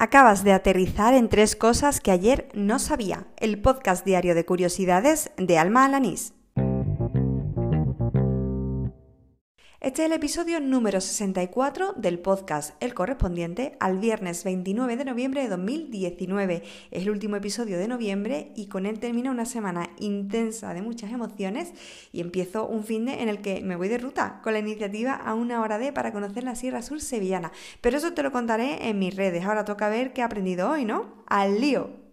Acabas de aterrizar en tres cosas que ayer no sabía. El podcast diario de curiosidades de Alma Alanís. Este es el episodio número 64 del podcast, el correspondiente al viernes 29 de noviembre de 2019. Es el último episodio de noviembre y con él termina una semana intensa de muchas emociones y empiezo un fin de en el que me voy de ruta con la iniciativa a una hora de para conocer la Sierra Sur sevillana. Pero eso te lo contaré en mis redes. Ahora toca ver qué he aprendido hoy, ¿no? ¡Al lío!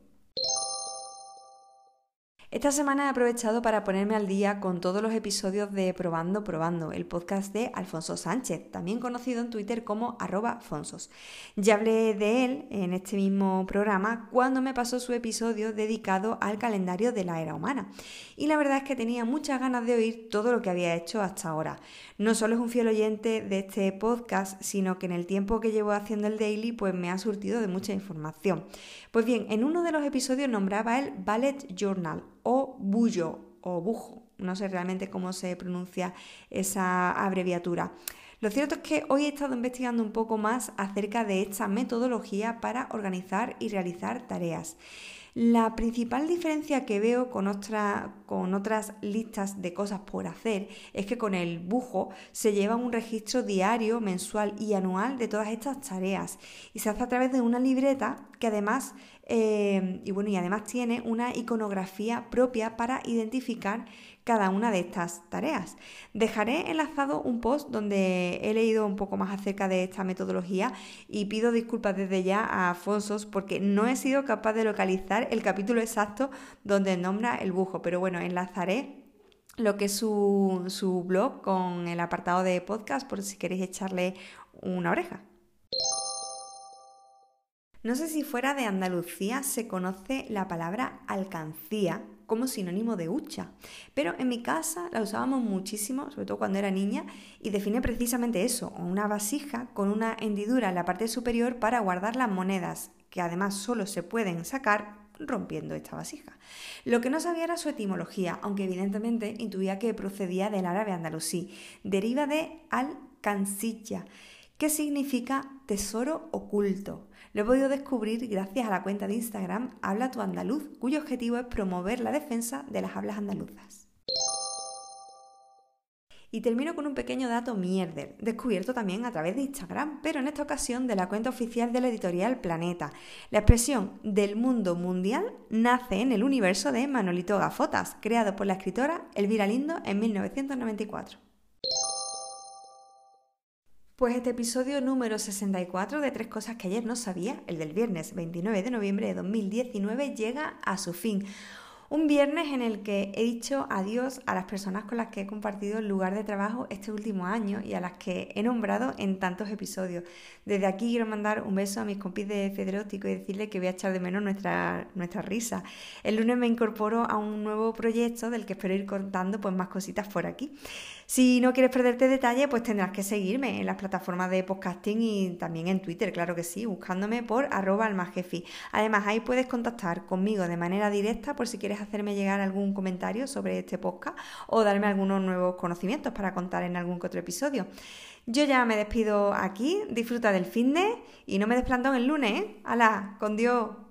Esta semana he aprovechado para ponerme al día con todos los episodios de Probando Probando, el podcast de Alfonso Sánchez, también conocido en Twitter como arroba Fonsos. Ya hablé de él en este mismo programa cuando me pasó su episodio dedicado al calendario de la era humana. Y la verdad es que tenía muchas ganas de oír todo lo que había hecho hasta ahora. No solo es un fiel oyente de este podcast, sino que en el tiempo que llevo haciendo el daily pues me ha surtido de mucha información. Pues bien, en uno de los episodios nombraba el Ballet Journal o bullo o bujo. No sé realmente cómo se pronuncia esa abreviatura. Lo cierto es que hoy he estado investigando un poco más acerca de esta metodología para organizar y realizar tareas. La principal diferencia que veo con, con otras listas de cosas por hacer es que con el bujo se lleva un registro diario, mensual y anual de todas estas tareas y se hace a través de una libreta que además eh, y bueno, y además tiene una iconografía propia para identificar cada una de estas tareas. Dejaré enlazado un post donde he leído un poco más acerca de esta metodología y pido disculpas desde ya a Afonso porque no he sido capaz de localizar el capítulo exacto donde nombra el bujo, pero bueno, enlazaré lo que es su, su blog con el apartado de podcast por si queréis echarle una oreja. No sé si fuera de Andalucía se conoce la palabra alcancía como sinónimo de hucha, pero en mi casa la usábamos muchísimo, sobre todo cuando era niña, y define precisamente eso, una vasija con una hendidura en la parte superior para guardar las monedas, que además solo se pueden sacar rompiendo esta vasija. Lo que no sabía era su etimología, aunque evidentemente intuía que procedía del árabe andalusí. Deriva de alcancilla, que significa tesoro oculto. Lo he podido descubrir gracias a la cuenta de Instagram Habla tu Andaluz, cuyo objetivo es promover la defensa de las hablas andaluzas. Y termino con un pequeño dato mierder, descubierto también a través de Instagram, pero en esta ocasión de la cuenta oficial de la editorial Planeta. La expresión del mundo mundial nace en el universo de Manolito Gafotas, creado por la escritora Elvira Lindo en 1994. Pues este episodio número 64 de Tres Cosas que ayer no sabía, el del viernes 29 de noviembre de 2019, llega a su fin. Un viernes en el que he dicho adiós a las personas con las que he compartido el lugar de trabajo este último año y a las que he nombrado en tantos episodios. Desde aquí quiero mandar un beso a mis compis de Federótico y decirles que voy a echar de menos nuestra, nuestra risa. El lunes me incorporo a un nuevo proyecto del que espero ir contando pues, más cositas por aquí. Si no quieres perderte detalle, pues tendrás que seguirme en las plataformas de podcasting y también en Twitter, claro que sí, buscándome por arroba almajefi. Además, ahí puedes contactar conmigo de manera directa por si quieres hacerme llegar algún comentario sobre este podcast o darme algunos nuevos conocimientos para contar en algún otro episodio. Yo ya me despido aquí, disfruta del de y no me desplanto el lunes, ¿eh? ¡Hala! ¡Con Dios!